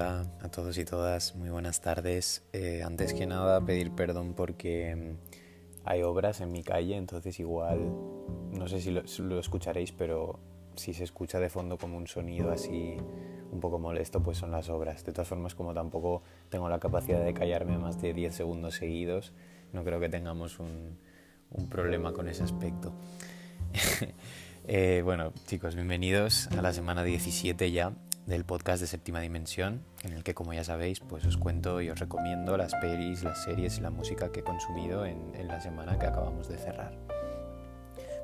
Hola a todos y todas, muy buenas tardes. Eh, antes que nada pedir perdón porque mm, hay obras en mi calle, entonces igual, no sé si lo, escucharéis, pero si se escucha de fondo como un sonido así un poco molesto, pues son las obras. De todas formas, como tampoco tengo la capacidad de callarme más de 10 segundos seguidos, no creo que tengamos un, problema con ese aspecto. Eh, bueno, chicos, bienvenidos a la semana 17 ya del podcast de Séptima Dimensión, en el que, como ya sabéis, pues os cuento y os recomiendo las pelis, las series y la música que he consumido en, la semana que acabamos de cerrar.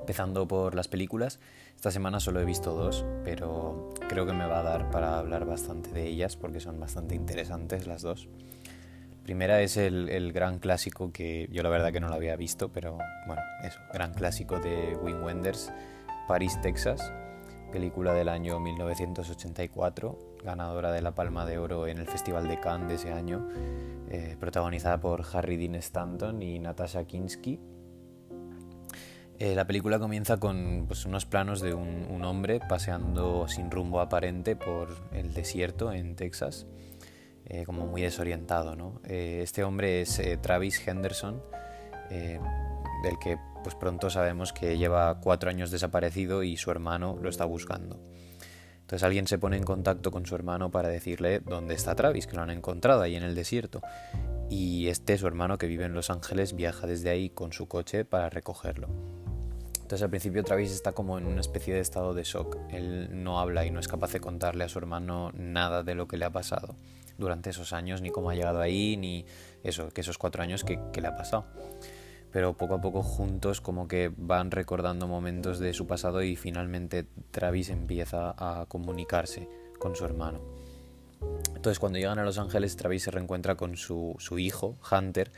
Empezando por las películas, esta semana solo he visto dos, pero creo que me va a dar para hablar bastante de ellas porque son bastante interesantes las dos. Primera es el, gran clásico que yo la verdad que no lo había visto, pero bueno, eso, gran clásico de Wim Wenders, París, Texas, película del año 1984, ganadora de la Palma de Oro en el Festival de Cannes de ese año, eh, protagonizada por Harry Dean Stanton y Natasha Kinski. Eh, la película comienza con pues, unos planos de un, hombre paseando sin rumbo aparente por el desierto en Texas, eh, como muy desorientado. ¿no? este hombre es Travis Henderson, del que pues pronto sabemos que lleva cuatro años desaparecido y su hermano lo está buscando. Entonces alguien se pone en contacto con su hermano para decirle dónde está Travis, que lo han encontrado ahí en el desierto. Y este, su hermano que vive en Los Ángeles, viaja desde ahí con su coche para recogerlo. Entonces al principio Travis está como en una especie de estado de shock. Él no habla y no es capaz de contarle a su hermano nada de lo que le ha pasado durante esos años, ni cómo ha llegado ahí, ni eso, que esos cuatro años que, que le ha pasado pero poco a poco juntos como que van recordando momentos de su pasado y finalmente Travis empieza a comunicarse con su hermano. Entonces cuando llegan a Los Ángeles Travis se reencuentra con su, hijo, Hunter,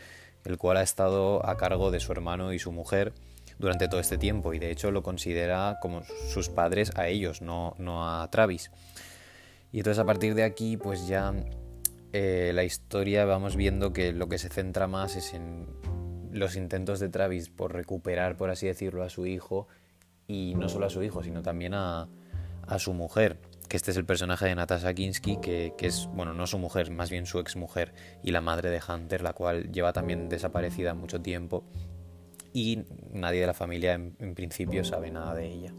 el cual ha estado a cargo de su hermano y su mujer durante todo este tiempo y de hecho lo considera como sus padres a ellos, no, no a Travis. Y entonces a partir de aquí pues ya eh, la historia vamos viendo que lo que se centra más es en los intentos de Travis por recuperar, por así decirlo, a su hijo, y no solo a su hijo, sino también a, su mujer, que este es el personaje de Natasha Kinski, que, es, bueno, no su mujer, más bien su exmujer, y la madre de Hunter, la cual lleva también desaparecida mucho tiempo, y nadie de la familia en, principio sabe nada de ella.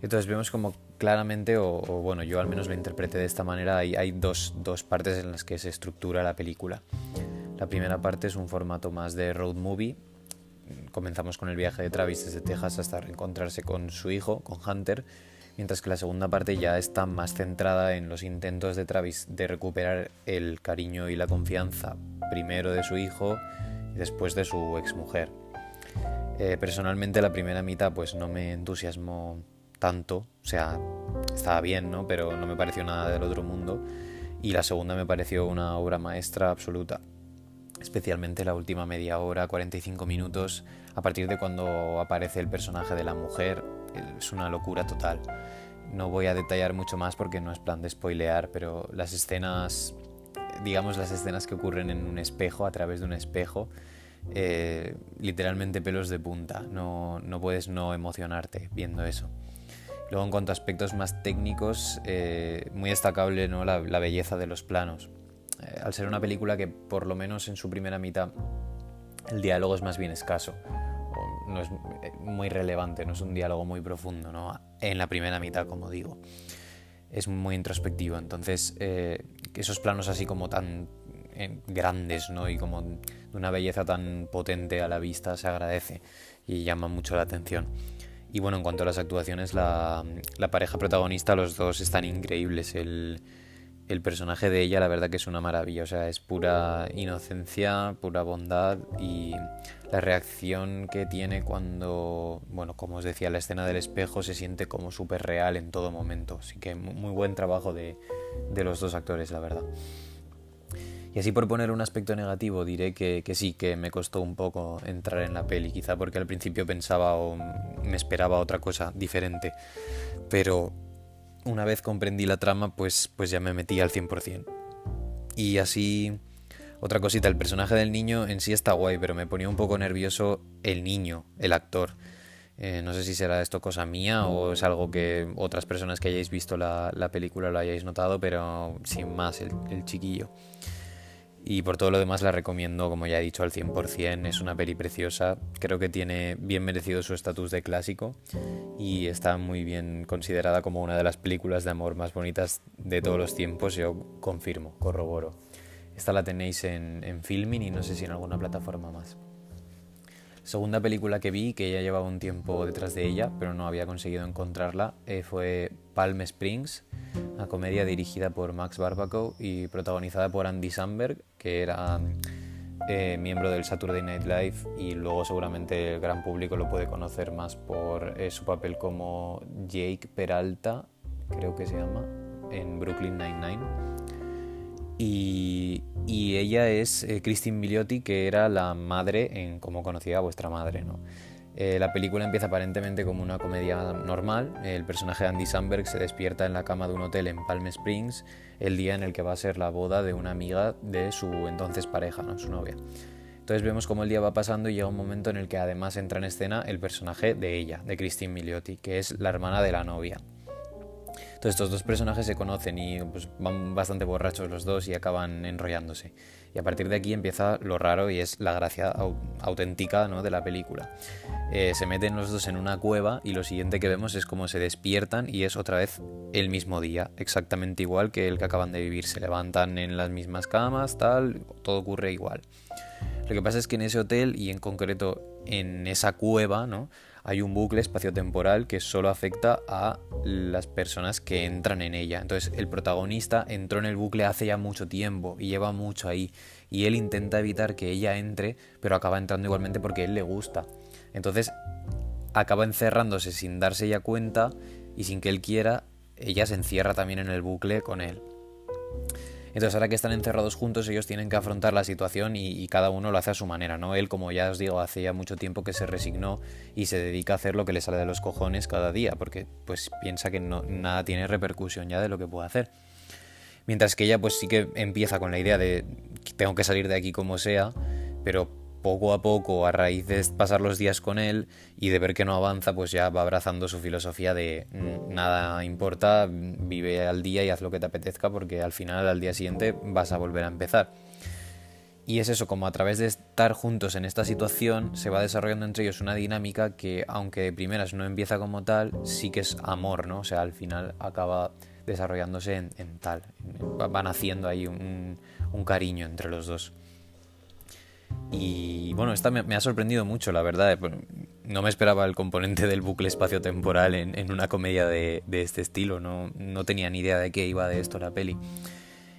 Entonces vemos como claramente, o, bueno, yo al menos lo interpreté de esta manera, hay, hay dos, dos partes en las que se estructura la película. La primera parte es un formato más de road movie. Comenzamos con el viaje de Travis desde Texas hasta reencontrarse con su hijo, con Hunter, mientras que la segunda parte ya está más centrada en los intentos de Travis de recuperar el cariño y la confianza primero de su hijo y después de su exmujer. Eh, personalmente la primera mitad pues no me entusiasmó tanto, o sea, estaba bien, ¿no? Pero no me pareció nada del otro mundo. Y la segunda me pareció una obra maestra absoluta especialmente la última media hora, 45 minutos, a partir de cuando aparece el personaje de la mujer, es una locura total. No voy a detallar mucho más porque no es plan de spoilear, pero las escenas, digamos las escenas que ocurren en un espejo, a través de un espejo, eh, literalmente pelos de punta, no, no, puedes no emocionarte viendo eso. Luego en cuanto a aspectos más técnicos, eh, muy destacable ¿no? la belleza de los planos eh, al ser una película que por lo menos en su primera mitad el diálogo es más bien escaso, no es eh, muy relevante, no es un diálogo muy profundo, ¿no? En la primera mitad, como digo. Es muy introspectivo, entonces eh, esos planos así como tan grandes, ¿no? Y como de una belleza tan potente a la vista se agradece y llama mucho la atención. Y bueno, en cuanto a las actuaciones, la, pareja protagonista, los dos están increíbles. El personaje de ella la verdad que es una maravilla, o sea, es pura inocencia, pura bondad y la reacción que tiene cuando, bueno, como os decía, la escena del espejo se siente como súper real en todo momento, así que muy buen trabajo de, de, los dos actores, la verdad. Y así por poner un aspecto negativo diré que, que sí, que me costó un poco entrar en la peli, quizá porque al principio pensaba o me esperaba otra cosa diferente, pero una vez comprendí la trama, pues, pues ya me metí al 100%. Y así, otra cosita, el personaje del niño en sí está guay, pero me ponía un poco nervioso el niño, el actor. Eh, no sé si será esto cosa mía o es algo que otras personas que hayáis visto la, película lo hayáis notado, pero sin más, el, chiquillo. Y por todo lo demás la recomiendo, como ya he dicho, al 100%. Es una peli preciosa. Creo que tiene bien merecido su estatus de clásico y está muy bien considerada como una de las películas de amor más bonitas de todos los tiempos. Yo confirmo, corroboro. Esta la tenéis en, en Filming y no sé si en alguna plataforma más. Segunda película que vi, que ya llevaba un tiempo detrás de ella, pero no había conseguido encontrarla, eh, fue Palm Springs, una comedia dirigida por Max Barbaco y protagonizada por Andy Samberg, que era eh, miembro del Saturday Night Live y luego seguramente el gran público lo puede conocer más por eh, su papel como Jake Peralta, creo que se llama, en Brooklyn Nine-Nine. Y, ella es eh, Christine Milioti, que era la madre en como conocía vuestra madre. ¿no? Eh, la película empieza aparentemente como una comedia normal. El personaje de Andy Samberg se despierta en la cama de un hotel en Palm Springs el día en el que va a ser la boda de una amiga de su entonces pareja, ¿no? su novia. Entonces vemos cómo el día va pasando y llega un momento en el que además entra en escena el personaje de ella, de Christine Milioti, que es la hermana de la novia. Entonces estos dos personajes se conocen y pues, van bastante borrachos los dos y acaban enrollándose. Y a partir de aquí empieza lo raro y es la gracia auténtica ¿no? de la película. Eh, se meten los dos en una cueva y lo siguiente que vemos es cómo se despiertan y es otra vez el mismo día, exactamente igual que el que acaban de vivir. Se levantan en las mismas camas, tal, todo ocurre igual. Lo que pasa es que en ese hotel y en concreto en esa cueva, ¿no? Hay un bucle espaciotemporal que solo afecta a las personas que entran en ella. Entonces el protagonista entró en el bucle hace ya mucho tiempo y lleva mucho ahí. Y él intenta evitar que ella entre, pero acaba entrando igualmente porque él le gusta. Entonces acaba encerrándose sin darse ya cuenta y sin que él quiera, ella se encierra también en el bucle con él. Entonces ahora que están encerrados juntos ellos tienen que afrontar la situación y, cada uno lo hace a su manera, ¿no? Él, como ya os digo, hace ya mucho tiempo que se resignó y se dedica a hacer lo que le sale de los cojones cada día, porque pues piensa que nada tiene repercusión ya de lo que puede hacer. Mientras que ella pues sí que empieza con la idea de tengo que salir de aquí como sea, pero poco a poco, a raíz de pasar los días con él y de ver que no avanza, pues ya va abrazando su filosofía de mm, nada importa, vive al día y haz lo que te apetezca porque al final, al día siguiente, vas a volver a empezar. Y es eso, como a través de estar juntos en esta situación, se va desarrollando entre ellos una dinámica que, aunque de primeras no empieza como tal, sí que es amor, ¿no? O sea, al final acaba desarrollándose en, tal. Van haciendo ahí un cariño entre los dos. Y bueno, esta me, ha sorprendido mucho, la verdad. Eh, no me esperaba el componente del bucle espacio-temporal en, una comedia de, este estilo. No, no, tenía ni idea de qué iba de esto la peli.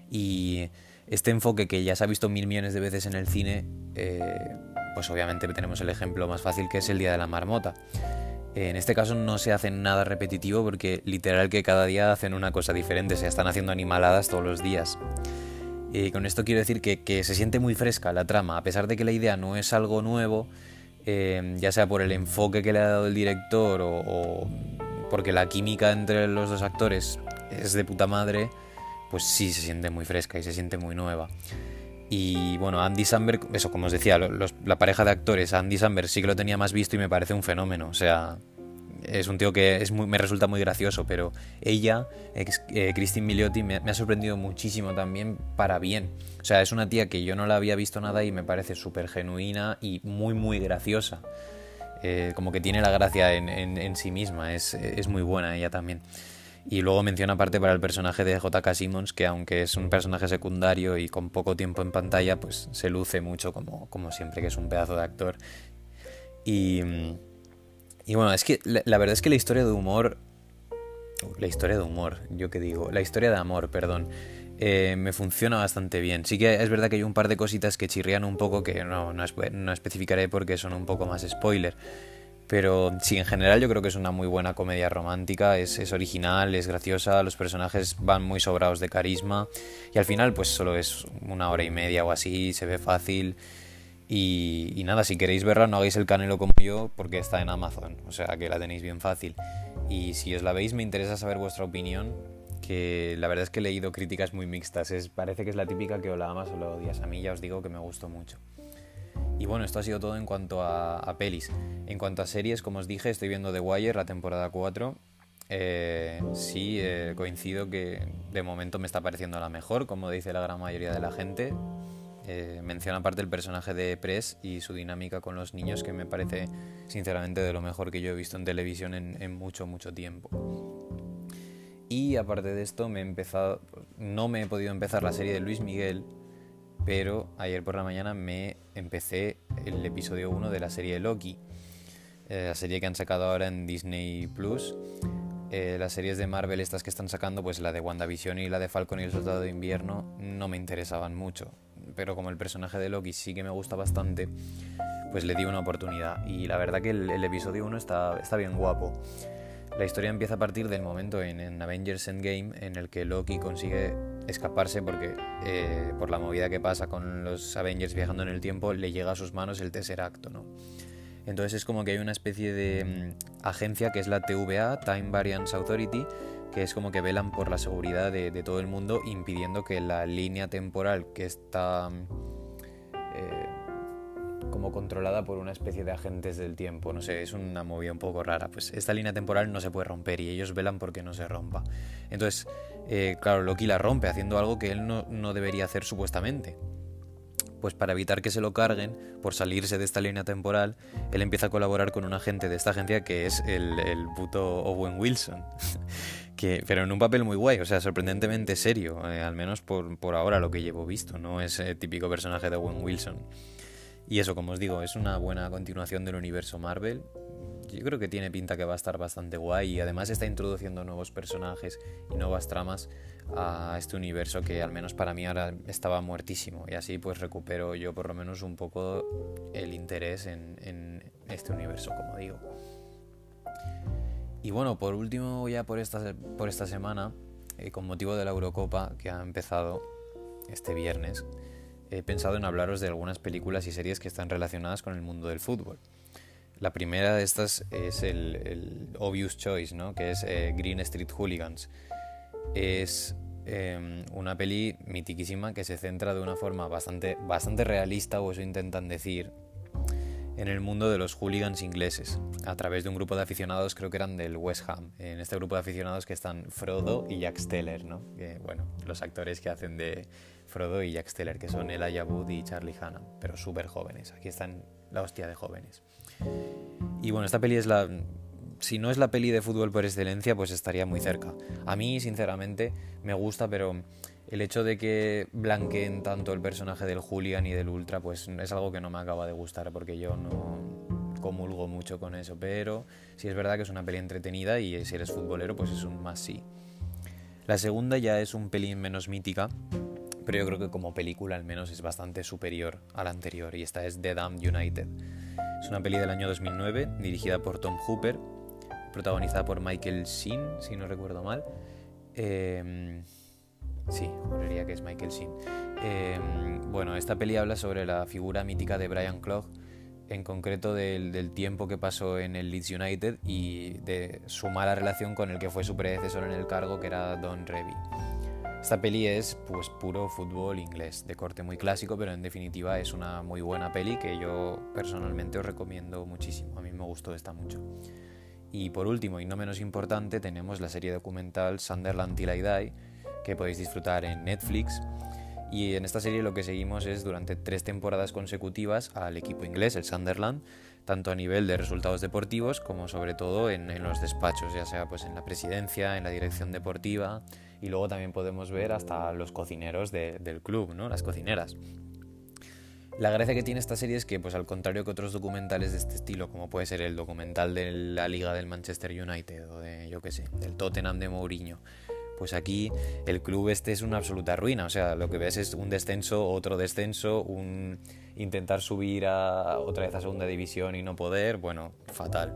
Y este enfoque que ya se ha visto mil millones de veces en el cine, eh, pues obviamente tenemos el ejemplo más fácil que es el Día de la Marmota. En este caso no se hace nada repetitivo porque literal que cada día hacen una cosa diferente, se están haciendo animaladas todos los días. Y con esto quiero decir que, se siente muy fresca la trama, a pesar de que la idea no es algo nuevo, eh, ya sea por el enfoque que le ha dado el director o, porque la química entre los dos actores es de puta madre, pues sí se siente muy fresca y se siente muy nueva. Y bueno, Andy Samberg, eso como os decía, la pareja de actores, Andy Samberg sí que lo tenía más visto y me parece un fenómeno. O sea, es un tío que es me resulta muy gracioso, pero ella, eh, Christine Milioti, me, ha sorprendido muchísimo también para bien. O sea, es una tía que yo no la había visto nada y me parece súper genuina y muy, muy graciosa. Eh, como que tiene la gracia en, sí misma, es, es, muy buena ella también. Y luego menciona aparte para el personaje de J.K. Simmons, que aunque es un personaje secundario y con poco tiempo en pantalla, pues se luce mucho como, como siempre, que es un pedazo de actor. Y mm, y bueno, es que la, verdad es que la historia de humor... La historia de humor, yo que digo. La historia de amor, perdón. Eh, me funciona bastante bien. Sí que es verdad que hay un par de cositas que chirrían un poco que no, no, especificaré porque son un poco más spoiler. Pero sí, en general yo creo que es una muy buena comedia romántica, es, es, original, es graciosa, los personajes van muy sobrados de carisma y al final pues solo es una hora y media o así, se ve fácil y, nada, si queréis verla, no hagáis el canelo como yo, porque está en Amazon, o sea que la tenéis bien fácil. Y si os la veis, me interesa saber vuestra opinión, que la verdad es que he leído críticas muy mixtas. Es, parece que es la típica que o la amas o la odias. A mí ya os digo que me gustó mucho. Y bueno, esto ha sido todo en cuanto a, pelis. En cuanto a series, como os dije, estoy viendo The Wire, la temporada 4. Eh, sí, eh, coincido que de momento me está pareciendo la mejor, como dice la gran mayoría de la gente. Eh, menciona aparte el personaje de Press y su dinámica con los niños, que me parece sinceramente de lo mejor que yo he visto en televisión en, mucho, mucho tiempo. Y aparte de esto, me he empezado, no me he podido empezar la serie de Luis Miguel, pero ayer por la mañana me empecé el episodio 1 de la serie Loki, eh, la serie que han sacado ahora en Disney Plus. Eh, las series de Marvel, estas que están sacando, pues la de WandaVision y la de Falcon y el Soldado de Invierno, no me interesaban mucho. Pero como el personaje de Loki sí que me gusta bastante, pues le di una oportunidad. Y la verdad que el, episodio 1 está, está bien guapo. La historia empieza a partir del momento en, Avengers Endgame en el que Loki consigue escaparse porque eh, por la movida que pasa con los Avengers viajando en el tiempo le llega a sus manos el Tesseract, ¿no? Entonces es como que hay una especie de mm, agencia que es la TVA, Time Variance Authority, que es como que velan por la seguridad de, todo el mundo impidiendo que la línea temporal que está como controlada por una especie de agentes del tiempo. No sé, es una movida un poco rara. Pues esta línea temporal no se puede romper y ellos velan porque no se rompa. Entonces, eh, claro, Loki la rompe haciendo algo que él no, no debería hacer supuestamente pues para evitar que se lo carguen, por salirse de esta línea temporal, él empieza a colaborar con un agente de esta agencia que es el, el puto Owen Wilson. que, pero en un papel muy guay, o sea, sorprendentemente serio, eh, al menos por, por, ahora lo que llevo visto, no es el típico personaje de Owen Wilson. Y eso, como os digo, es una buena continuación del universo Marvel. Yo creo que tiene pinta que va a estar bastante guay y además está introduciendo nuevos personajes y nuevas tramas a este universo que al menos para mí ahora estaba muertísimo y así pues recupero yo por lo menos un poco el interés en, este universo, como digo. Y bueno, por último ya por esta, por esta semana, eh, con motivo de la Eurocopa que ha empezado este viernes, he pensado en hablaros de algunas películas y series que están relacionadas con el mundo del fútbol. La primera de estas es el, Obvious Choice, ¿no? que es eh, Green Street Hooligans. Es em, una peli mitiquísima que se centra de una forma bastante, bastante realista, o eso intentan decir, en el mundo de los hooligans ingleses, a través de un grupo de aficionados, creo que eran del West Ham. En este grupo de aficionados que están Frodo y Jack Steller, ¿no? Bueno, los actores que hacen de Frodo y Jack Steller, que son Elijah Wood y Charlie Hanna, pero súper jóvenes. Aquí están la hostia de jóvenes. Y bueno, esta peli es la... Si no es la peli de fútbol por excelencia, pues estaría muy cerca. A mí, sinceramente, me gusta, pero el hecho de que blanqueen tanto el personaje del Julian y del Ultra, pues es algo que no me acaba de gustar, porque yo no comulgo mucho con eso. Pero sí es verdad que es una peli entretenida y si eres futbolero, pues es un más sí. La segunda ya es un pelín menos mítica, pero yo creo que como película al menos es bastante superior a la anterior y esta es The Damned United. Es una peli del año 2009 dirigida por Tom Hooper, protagonizada por Michael Sheen, si no recuerdo mal. Eh, sí, juraría que es Michael Sheen. Em, bueno, esta peli habla sobre la figura mítica de Brian Clough, en concreto del, del, tiempo que pasó en el Leeds United y de su mala relación con el que fue su predecesor en el cargo, que era Don Revy. Esta peli es pues puro fútbol inglés, de corte muy clásico, pero en definitiva es una muy buena peli que yo personalmente os recomiendo muchísimo. A mí me gustó esta mucho. Y por último, y no menos importante, tenemos la serie documental Sunderland Till I Die, que podéis disfrutar en Netflix. Y en esta serie lo que seguimos es durante tres temporadas consecutivas al equipo inglés, el Sunderland, tanto a nivel de resultados deportivos como sobre todo en, los despachos, ya sea pues en la presidencia, en la dirección deportiva, y luego también podemos ver hasta los cocineros del club, ¿no? las cocineras. La gracia que tiene esta serie es que, pues al contrario que otros documentales de este estilo, como puede ser el documental de la Liga del Manchester United o de, yo qué sé, del Tottenham de Mourinho, pues aquí el club este es una absoluta ruina. O sea, lo que ves es un descenso, otro descenso, un intentar subir a otra vez a segunda división y no poder, bueno, fatal.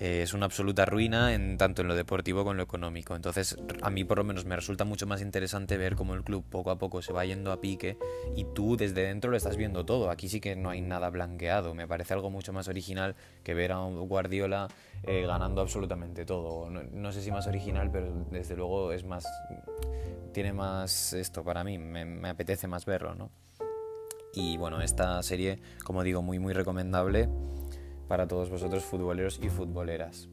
Eh, es una absoluta ruina en tanto en lo deportivo como en lo económico. Entonces, a mí por lo menos me resulta mucho más interesante ver cómo el club poco a poco se va yendo a pique y tú desde dentro lo estás viendo todo. Aquí sí que no hay nada blanqueado. Me parece algo mucho más original que ver a un Guardiola eh, ganando absolutamente todo. No, sé si más original, pero desde luego es más. tiene más esto para mí, me, me apetece más verlo, ¿no? Y bueno, esta serie, como digo, muy muy recomendable para todos vosotros futboleros y futboleras.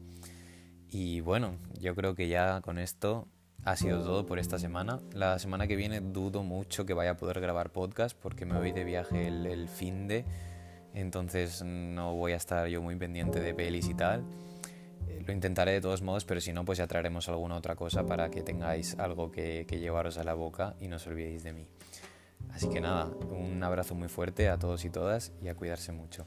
Y bueno, yo creo que ya con esto ha sido todo por esta semana. La semana que viene dudo mucho que vaya a poder grabar podcast porque me voy de viaje el, fin de, entonces no voy a estar yo muy pendiente de pelis y tal. Eh, lo intentaré de todos modos, pero si no, pues ya traeremos alguna otra cosa para que tengáis algo que llevaros a la boca y no os olvidéis de mí. Así que nada, un abrazo muy fuerte a todos y todas y a cuidarse mucho.